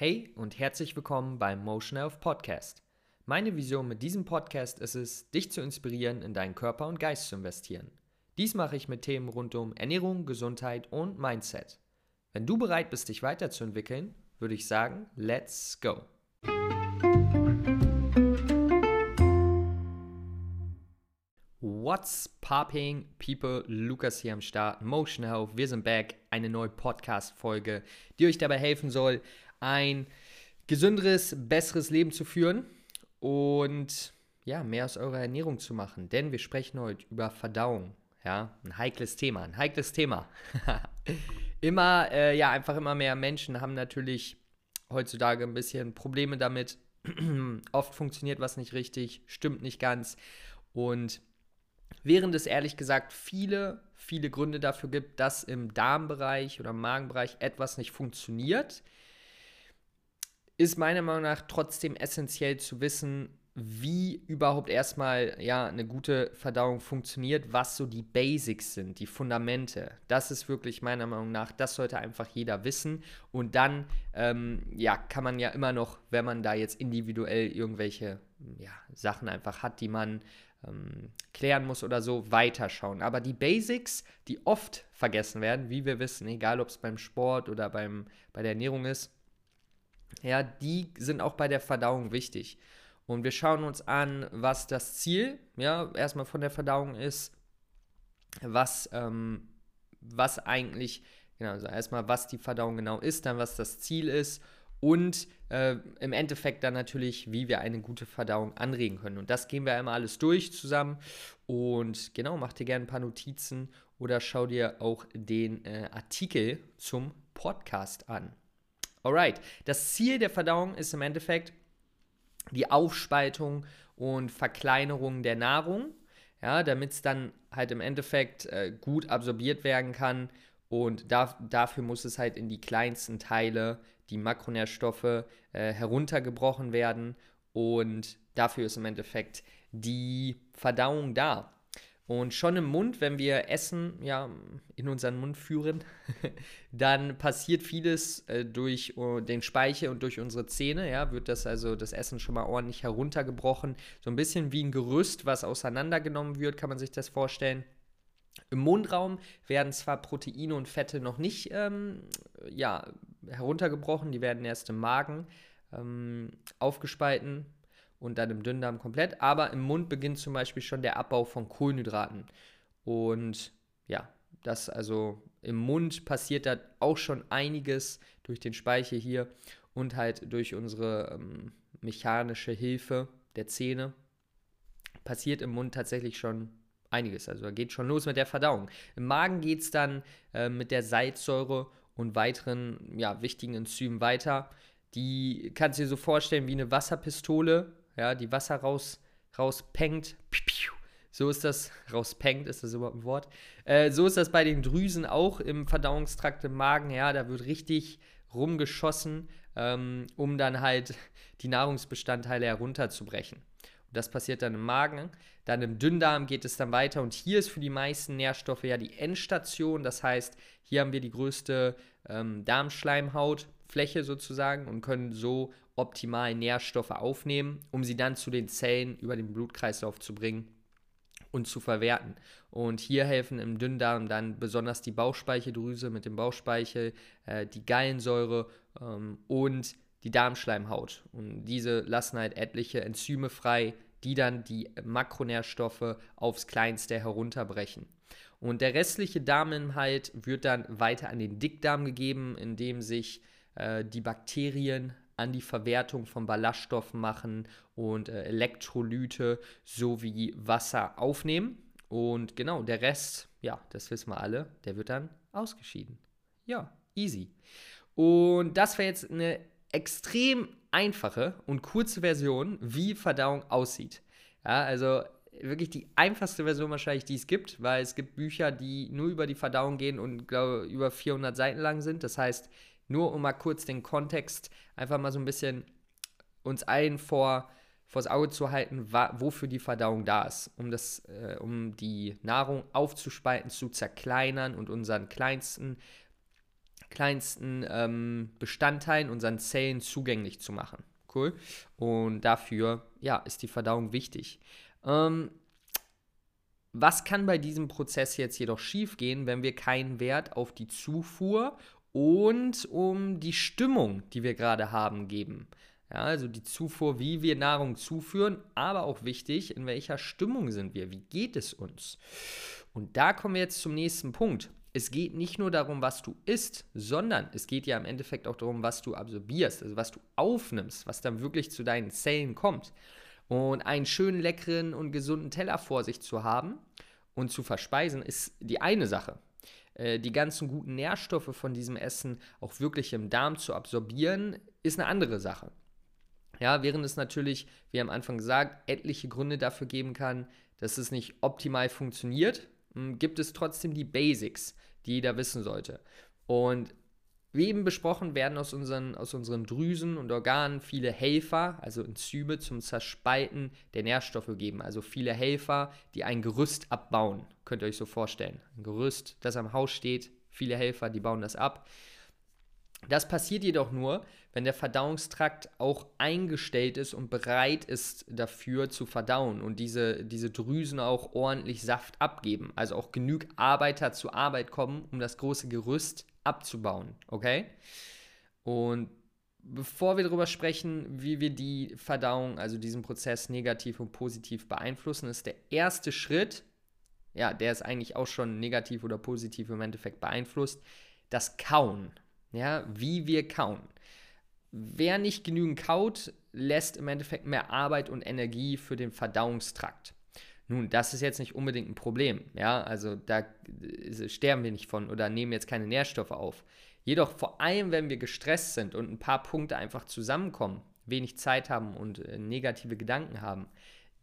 Hey und herzlich willkommen beim Motion Health Podcast. Meine Vision mit diesem Podcast ist es, dich zu inspirieren, in deinen Körper und Geist zu investieren. Dies mache ich mit Themen rund um Ernährung, Gesundheit und Mindset. Wenn du bereit bist, dich weiterzuentwickeln, würde ich sagen, let's go. What's popping, people? Lukas hier am Start, Motion Health. Wir sind back. Eine neue Podcast-Folge, die euch dabei helfen soll, ein gesünderes, besseres Leben zu führen und ja, mehr aus eurer Ernährung zu machen. Denn wir sprechen heute über Verdauung. Ja, ein heikles Thema, ein heikles Thema. immer, äh, ja, einfach immer mehr Menschen haben natürlich heutzutage ein bisschen Probleme damit. Oft funktioniert was nicht richtig, stimmt nicht ganz. Und Während es ehrlich gesagt viele, viele Gründe dafür gibt, dass im Darmbereich oder im Magenbereich etwas nicht funktioniert, ist meiner Meinung nach trotzdem essentiell zu wissen, wie überhaupt erstmal ja, eine gute Verdauung funktioniert, was so die Basics sind, die Fundamente. Das ist wirklich meiner Meinung nach, das sollte einfach jeder wissen. Und dann ähm, ja, kann man ja immer noch, wenn man da jetzt individuell irgendwelche ja, Sachen einfach hat, die man ähm, klären muss oder so, weiterschauen. Aber die Basics, die oft vergessen werden, wie wir wissen, egal ob es beim Sport oder beim, bei der Ernährung ist, ja, die sind auch bei der Verdauung wichtig. Und wir schauen uns an, was das Ziel, ja, erstmal von der Verdauung ist, was, ähm, was eigentlich, genau, also erstmal, was die Verdauung genau ist, dann was das Ziel ist und äh, im Endeffekt dann natürlich, wie wir eine gute Verdauung anregen können. Und das gehen wir einmal alles durch zusammen. Und genau, mach dir gerne ein paar Notizen oder schau dir auch den äh, Artikel zum Podcast an. Alright, das Ziel der Verdauung ist im Endeffekt die Aufspaltung und Verkleinerung der Nahrung, ja, damit es dann halt im Endeffekt äh, gut absorbiert werden kann. Und da, dafür muss es halt in die kleinsten Teile die Makronährstoffe äh, heruntergebrochen werden und dafür ist im Endeffekt die Verdauung da. Und schon im Mund, wenn wir Essen ja, in unseren Mund führen, dann passiert vieles äh, durch uh, den Speichel und durch unsere Zähne. Ja, wird das also das Essen schon mal ordentlich heruntergebrochen. So ein bisschen wie ein Gerüst, was auseinandergenommen wird, kann man sich das vorstellen. Im Mundraum werden zwar Proteine und Fette noch nicht ähm, ja, heruntergebrochen, die werden erst im Magen ähm, aufgespalten und dann im Dünndarm komplett, aber im Mund beginnt zum Beispiel schon der Abbau von Kohlenhydraten. Und ja, das also im Mund passiert da auch schon einiges durch den Speichel hier und halt durch unsere ähm, mechanische Hilfe der Zähne passiert im Mund tatsächlich schon einiges. Also da geht schon los mit der Verdauung. Im Magen geht es dann äh, mit der Salzsäure und weiteren ja, wichtigen Enzymen weiter. Die kannst du dir so vorstellen wie eine Wasserpistole, ja, die Wasser raus, rauspengt. So ist das, rauspengt, ist das überhaupt ein Wort? Äh, so ist das bei den Drüsen auch im Verdauungstrakt im Magen, ja, da wird richtig rumgeschossen, ähm, um dann halt die Nahrungsbestandteile herunterzubrechen. Und das passiert dann im Magen. Dann im Dünndarm geht es dann weiter und hier ist für die meisten Nährstoffe ja die Endstation. Das heißt, hier haben wir die größte ähm, Darmschleimhautfläche sozusagen und können so optimal Nährstoffe aufnehmen, um sie dann zu den Zellen über den Blutkreislauf zu bringen und zu verwerten. Und hier helfen im Dünndarm dann besonders die Bauchspeicheldrüse mit dem Bauchspeichel, äh, die Gallensäure ähm, und die Darmschleimhaut. Und diese lassen halt etliche Enzyme frei, die dann die Makronährstoffe aufs Kleinste herunterbrechen. Und der restliche Darminhalt wird dann weiter an den Dickdarm gegeben, in dem sich äh, die Bakterien an die Verwertung von Ballaststoffen machen und äh, Elektrolyte sowie Wasser aufnehmen. Und genau, der Rest, ja, das wissen wir alle, der wird dann ausgeschieden. Ja, easy. Und das wäre jetzt eine extrem einfache und kurze Version, wie Verdauung aussieht. Ja, also wirklich die einfachste Version wahrscheinlich, die es gibt, weil es gibt Bücher, die nur über die Verdauung gehen und glaube über 400 Seiten lang sind. Das heißt, nur um mal kurz den Kontext einfach mal so ein bisschen uns allen vor vors Auge zu halten, wofür die Verdauung da ist, um das, äh, um die Nahrung aufzuspalten, zu zerkleinern und unseren kleinsten kleinsten ähm, Bestandteilen, unseren Zellen zugänglich zu machen. Cool. Und dafür, ja, ist die Verdauung wichtig. Ähm, was kann bei diesem Prozess jetzt jedoch schiefgehen, wenn wir keinen Wert auf die Zufuhr und um die Stimmung, die wir gerade haben, geben? Ja, also die Zufuhr, wie wir Nahrung zuführen, aber auch wichtig, in welcher Stimmung sind wir, wie geht es uns? Und da kommen wir jetzt zum nächsten Punkt. Es geht nicht nur darum, was du isst, sondern es geht ja im Endeffekt auch darum, was du absorbierst, also was du aufnimmst, was dann wirklich zu deinen Zellen kommt. Und einen schönen, leckeren und gesunden Teller vor sich zu haben und zu verspeisen, ist die eine Sache. Äh, die ganzen guten Nährstoffe von diesem Essen auch wirklich im Darm zu absorbieren, ist eine andere Sache. Ja, während es natürlich, wie am Anfang gesagt, etliche Gründe dafür geben kann, dass es nicht optimal funktioniert, gibt es trotzdem die Basics, die jeder wissen sollte. Und wie eben besprochen, werden aus unseren, aus unseren Drüsen und Organen viele Helfer, also Enzyme zum Zerspalten der Nährstoffe gegeben. Also viele Helfer, die ein Gerüst abbauen. Könnt ihr euch so vorstellen. Ein Gerüst, das am Haus steht, viele Helfer, die bauen das ab. Das passiert jedoch nur, wenn der Verdauungstrakt auch eingestellt ist und bereit ist dafür zu verdauen und diese, diese Drüsen auch ordentlich Saft abgeben. Also auch genug Arbeiter zur Arbeit kommen, um das große Gerüst abzubauen. Okay? Und bevor wir darüber sprechen, wie wir die Verdauung, also diesen Prozess negativ und positiv beeinflussen, ist der erste Schritt, ja, der ist eigentlich auch schon negativ oder positiv im Endeffekt beeinflusst, das Kauen. Ja, wie wir kauen. Wer nicht genügend kaut, lässt im Endeffekt mehr Arbeit und Energie für den Verdauungstrakt. Nun, das ist jetzt nicht unbedingt ein Problem, ja, also da äh, sterben wir nicht von oder nehmen jetzt keine Nährstoffe auf. Jedoch vor allem, wenn wir gestresst sind und ein paar Punkte einfach zusammenkommen, wenig Zeit haben und äh, negative Gedanken haben,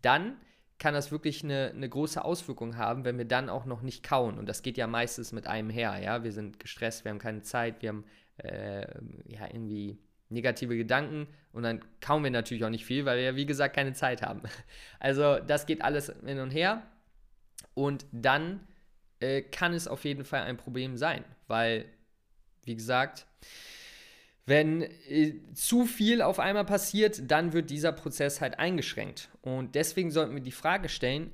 dann kann das wirklich eine, eine große Auswirkung haben, wenn wir dann auch noch nicht kauen. Und das geht ja meistens mit einem her, ja. Wir sind gestresst, wir haben keine Zeit, wir haben äh, ja irgendwie negative Gedanken und dann kauen wir natürlich auch nicht viel, weil wir ja wie gesagt keine Zeit haben. Also das geht alles hin und her und dann äh, kann es auf jeden Fall ein Problem sein, weil wie gesagt, wenn äh, zu viel auf einmal passiert, dann wird dieser Prozess halt eingeschränkt. Und deswegen sollten wir die Frage stellen,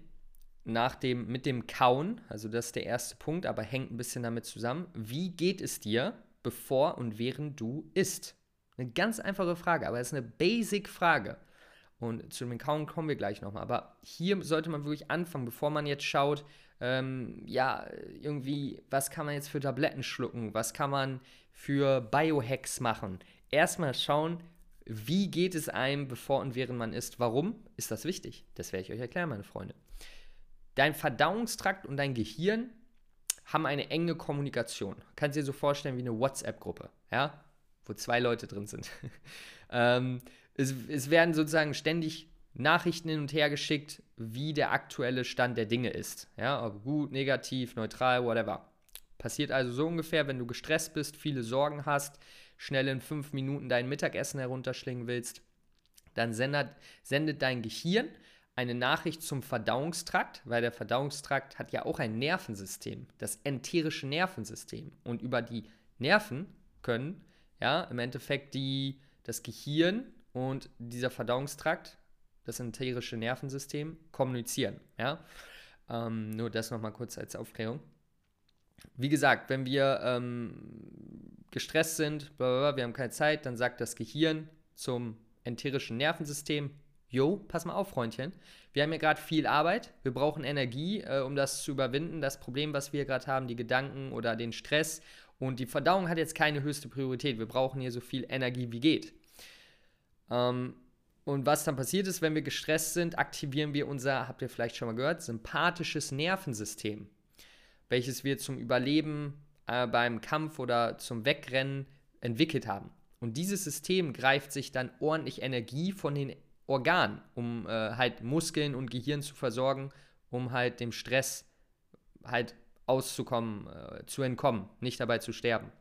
nach dem, mit dem Kauen, also das ist der erste Punkt, aber hängt ein bisschen damit zusammen, wie geht es dir, bevor und während du isst? Eine ganz einfache Frage, aber es ist eine Basic-Frage. Und zu dem Kauen kommen wir gleich nochmal. Aber hier sollte man wirklich anfangen, bevor man jetzt schaut, ähm, ja, irgendwie, was kann man jetzt für Tabletten schlucken? Was kann man für Biohacks machen? Erstmal schauen, wie geht es einem, bevor und während man isst? Warum ist das wichtig? Das werde ich euch erklären, meine Freunde. Dein Verdauungstrakt und dein Gehirn haben eine enge Kommunikation. Kannst dir so vorstellen wie eine WhatsApp-Gruppe, ja, wo zwei Leute drin sind. ähm, es, es werden sozusagen ständig Nachrichten hin und her geschickt, wie der aktuelle Stand der Dinge ist. Ja, ob gut, negativ, neutral, whatever. Passiert also so ungefähr, wenn du gestresst bist, viele Sorgen hast, schnell in fünf Minuten dein Mittagessen herunterschlingen willst, dann sendet, sendet dein Gehirn eine Nachricht zum Verdauungstrakt, weil der Verdauungstrakt hat ja auch ein Nervensystem, das enterische Nervensystem. Und über die Nerven können ja im Endeffekt die, das Gehirn und dieser Verdauungstrakt, das enterische Nervensystem, kommunizieren. Ja? Ähm, nur das nochmal kurz als Aufklärung. Wie gesagt, wenn wir ähm, gestresst sind, wir haben keine Zeit, dann sagt das Gehirn zum enterischen Nervensystem, Jo, pass mal auf, Freundchen. Wir haben ja gerade viel Arbeit. Wir brauchen Energie, äh, um das zu überwinden. Das Problem, was wir gerade haben, die Gedanken oder den Stress. Und die Verdauung hat jetzt keine höchste Priorität. Wir brauchen hier so viel Energie wie geht. Ähm, und was dann passiert ist, wenn wir gestresst sind, aktivieren wir unser, habt ihr vielleicht schon mal gehört, sympathisches Nervensystem, welches wir zum Überleben äh, beim Kampf oder zum Wegrennen entwickelt haben. Und dieses System greift sich dann ordentlich Energie von den Organ, um äh, halt Muskeln und Gehirn zu versorgen, um halt dem Stress halt auszukommen, äh, zu entkommen, nicht dabei zu sterben.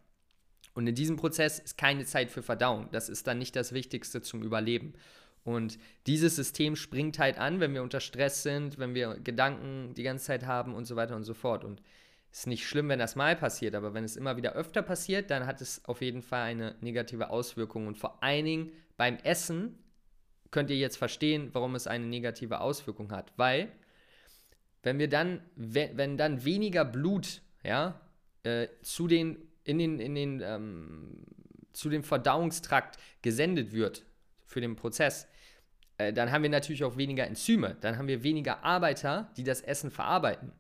Und in diesem Prozess ist keine Zeit für Verdauung. Das ist dann nicht das Wichtigste zum Überleben. Und dieses System springt halt an, wenn wir unter Stress sind, wenn wir Gedanken die ganze Zeit haben und so weiter und so fort. Und ist nicht schlimm, wenn das mal passiert, aber wenn es immer wieder öfter passiert, dann hat es auf jeden Fall eine negative Auswirkung. Und vor allen Dingen beim Essen könnt ihr jetzt verstehen, warum es eine negative Auswirkung hat. Weil, wenn wir dann, wenn, dann weniger Blut, ja, äh, zu den, in den, in den, ähm, zu dem Verdauungstrakt gesendet wird für den Prozess, äh, dann haben wir natürlich auch weniger Enzyme. Dann haben wir weniger Arbeiter, die das Essen verarbeiten.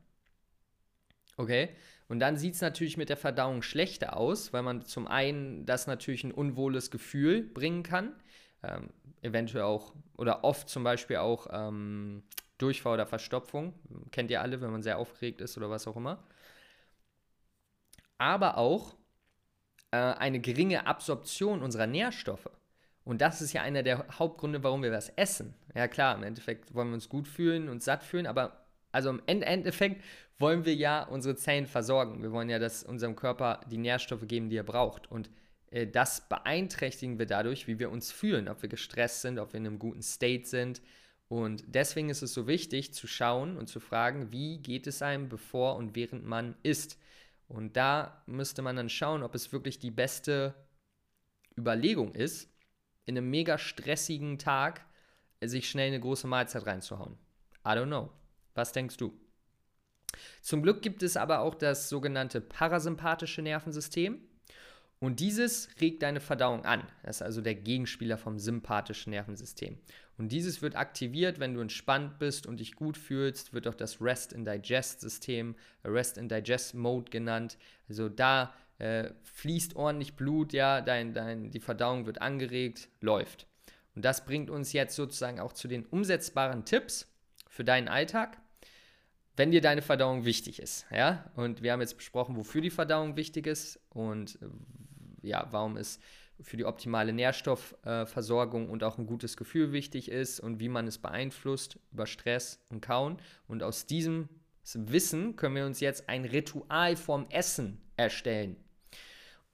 Okay? Und dann sieht es natürlich mit der Verdauung schlechter aus, weil man zum einen das natürlich ein unwohles Gefühl bringen kann. Ähm, eventuell auch oder oft zum Beispiel auch ähm, Durchfall oder Verstopfung. Kennt ihr alle, wenn man sehr aufgeregt ist oder was auch immer. Aber auch äh, eine geringe Absorption unserer Nährstoffe. Und das ist ja einer der Hauptgründe, warum wir was essen. Ja klar, im Endeffekt wollen wir uns gut fühlen und satt fühlen, aber also im Endeffekt wollen wir ja unsere Zellen versorgen. Wir wollen ja, dass unserem Körper die Nährstoffe geben, die er braucht. Und das beeinträchtigen wir dadurch, wie wir uns fühlen, ob wir gestresst sind, ob wir in einem guten State sind. Und deswegen ist es so wichtig zu schauen und zu fragen, wie geht es einem, bevor und während man isst. Und da müsste man dann schauen, ob es wirklich die beste Überlegung ist, in einem mega stressigen Tag sich schnell eine große Mahlzeit reinzuhauen. I don't know. Was denkst du? Zum Glück gibt es aber auch das sogenannte parasympathische Nervensystem. Und dieses regt deine Verdauung an. Das ist also der Gegenspieler vom sympathischen Nervensystem. Und dieses wird aktiviert, wenn du entspannt bist und dich gut fühlst, wird auch das Rest and Digest System, Rest and Digest Mode genannt. Also da äh, fließt ordentlich Blut, ja, dein, dein, die Verdauung wird angeregt, läuft. Und das bringt uns jetzt sozusagen auch zu den umsetzbaren Tipps für deinen Alltag wenn dir deine Verdauung wichtig ist, ja, und wir haben jetzt besprochen, wofür die Verdauung wichtig ist und äh, ja, warum es für die optimale Nährstoffversorgung äh, und auch ein gutes Gefühl wichtig ist und wie man es beeinflusst über Stress und Kauen. Und aus diesem Wissen können wir uns jetzt ein Ritual vorm Essen erstellen.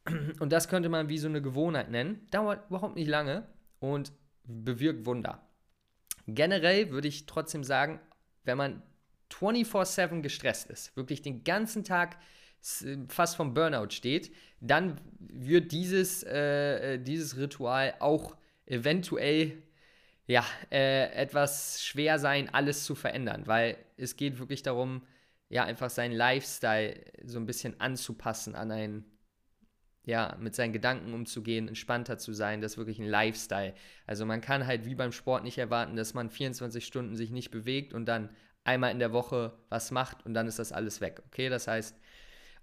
Und das könnte man wie so eine Gewohnheit nennen. Dauert überhaupt nicht lange und bewirkt Wunder. Generell würde ich trotzdem sagen, wenn man 24-7 gestresst ist, wirklich den ganzen Tag fast vom Burnout steht, dann wird dieses, äh, äh, dieses Ritual auch eventuell ja, äh, etwas schwer sein, alles zu verändern, weil es geht wirklich darum, ja, einfach seinen Lifestyle so ein bisschen anzupassen an ein, ja, mit seinen Gedanken umzugehen, entspannter zu sein, das ist wirklich ein Lifestyle. Also man kann halt wie beim Sport nicht erwarten, dass man 24 Stunden sich nicht bewegt und dann einmal in der Woche was macht und dann ist das alles weg. Okay, das heißt,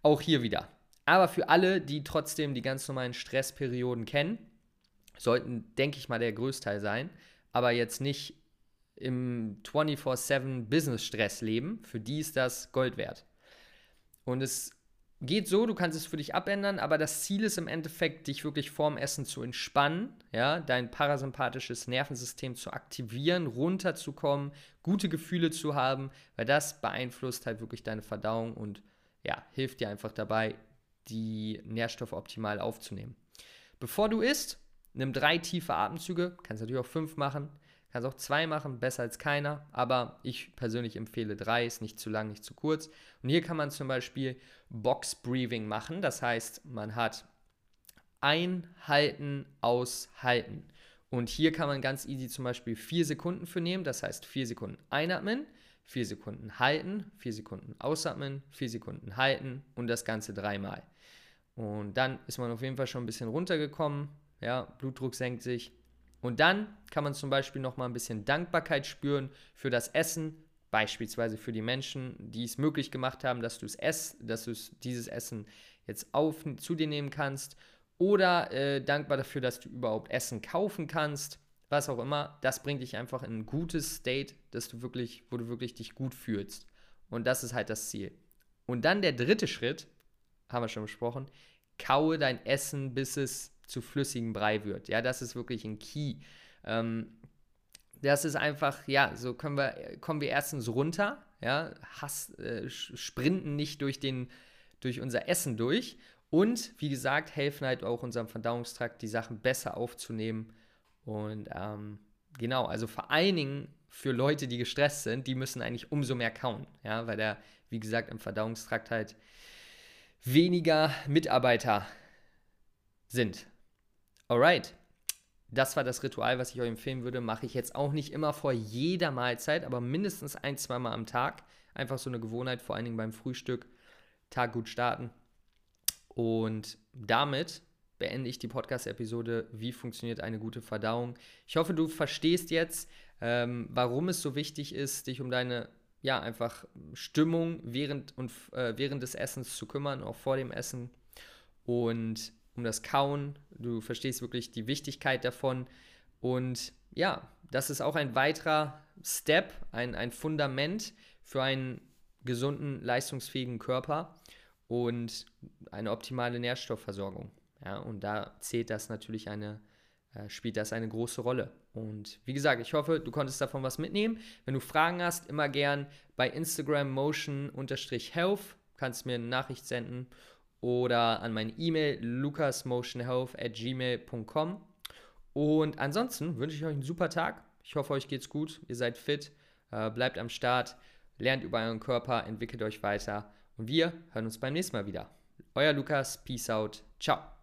auch hier wieder. Aber für alle, die trotzdem die ganz normalen Stressperioden kennen, sollten, denke ich mal, der Größteil sein, aber jetzt nicht im 24-7 Business-Stress leben, für die ist das Gold wert. Und es geht so, du kannst es für dich abändern, aber das Ziel ist im Endeffekt, dich wirklich vorm Essen zu entspannen, ja, dein parasympathisches Nervensystem zu aktivieren, runterzukommen, gute Gefühle zu haben, weil das beeinflusst halt wirklich deine Verdauung und ja, hilft dir einfach dabei, die Nährstoffe optimal aufzunehmen. Bevor du isst, nimm drei tiefe Atemzüge, kannst natürlich auch fünf machen, Kannst auch zwei machen, besser als keiner, aber ich persönlich empfehle drei, ist nicht zu lang, nicht zu kurz. Und hier kann man zum Beispiel Box Breathing machen, das heißt, man hat einhalten, aushalten. Und hier kann man ganz easy zum Beispiel vier Sekunden für nehmen, das heißt vier Sekunden einatmen, vier Sekunden halten, vier Sekunden ausatmen, vier Sekunden halten und das Ganze dreimal. Und dann ist man auf jeden Fall schon ein bisschen runtergekommen, ja, Blutdruck senkt sich, und dann kann man zum Beispiel noch mal ein bisschen Dankbarkeit spüren für das Essen, beispielsweise für die Menschen, die es möglich gemacht haben, dass du es ess, dass du dieses Essen jetzt auf, zu dir nehmen kannst. Oder äh, dankbar dafür, dass du überhaupt Essen kaufen kannst. Was auch immer, das bringt dich einfach in ein gutes State, dass du wirklich, wo du wirklich dich gut fühlst. Und das ist halt das Ziel. Und dann der dritte Schritt, haben wir schon besprochen, kaue dein Essen, bis es zu flüssigem Brei wird. Ja, das ist wirklich ein Key. Ähm, das ist einfach, ja, so können wir, kommen wir erstens runter, ja, Hass, äh, sprinten nicht durch, den, durch unser Essen durch und wie gesagt, helfen halt auch unserem Verdauungstrakt, die Sachen besser aufzunehmen und ähm, genau, also vor allen Dingen für Leute, die gestresst sind, die müssen eigentlich umso mehr kauen, ja, weil da, wie gesagt, im Verdauungstrakt halt weniger Mitarbeiter sind. Alright. Das war das Ritual, was ich euch empfehlen würde. Mache ich jetzt auch nicht immer vor jeder Mahlzeit, aber mindestens ein, zweimal am Tag. Einfach so eine Gewohnheit, vor allen Dingen beim Frühstück. Tag gut starten. Und damit beende ich die Podcast-Episode Wie funktioniert eine gute Verdauung? Ich hoffe, du verstehst jetzt, ähm, warum es so wichtig ist, dich um deine ja, einfach Stimmung während, und, äh, während des Essens zu kümmern, auch vor dem Essen. Und um das Kauen. Du verstehst wirklich die Wichtigkeit davon. Und ja, das ist auch ein weiterer Step, ein, ein Fundament für einen gesunden, leistungsfähigen Körper und eine optimale Nährstoffversorgung. Ja, und da zählt das natürlich eine, äh, spielt das eine große Rolle. Und wie gesagt, ich hoffe, du konntest davon was mitnehmen. Wenn du Fragen hast, immer gern bei Instagram motion-health, kannst mir eine Nachricht senden oder an meine E-Mail lukasmotionhealth at gmail.com. Und ansonsten wünsche ich euch einen super Tag. Ich hoffe, euch geht's gut, ihr seid fit, äh, bleibt am Start, lernt über euren Körper, entwickelt euch weiter und wir hören uns beim nächsten Mal wieder. Euer Lukas, Peace out, ciao.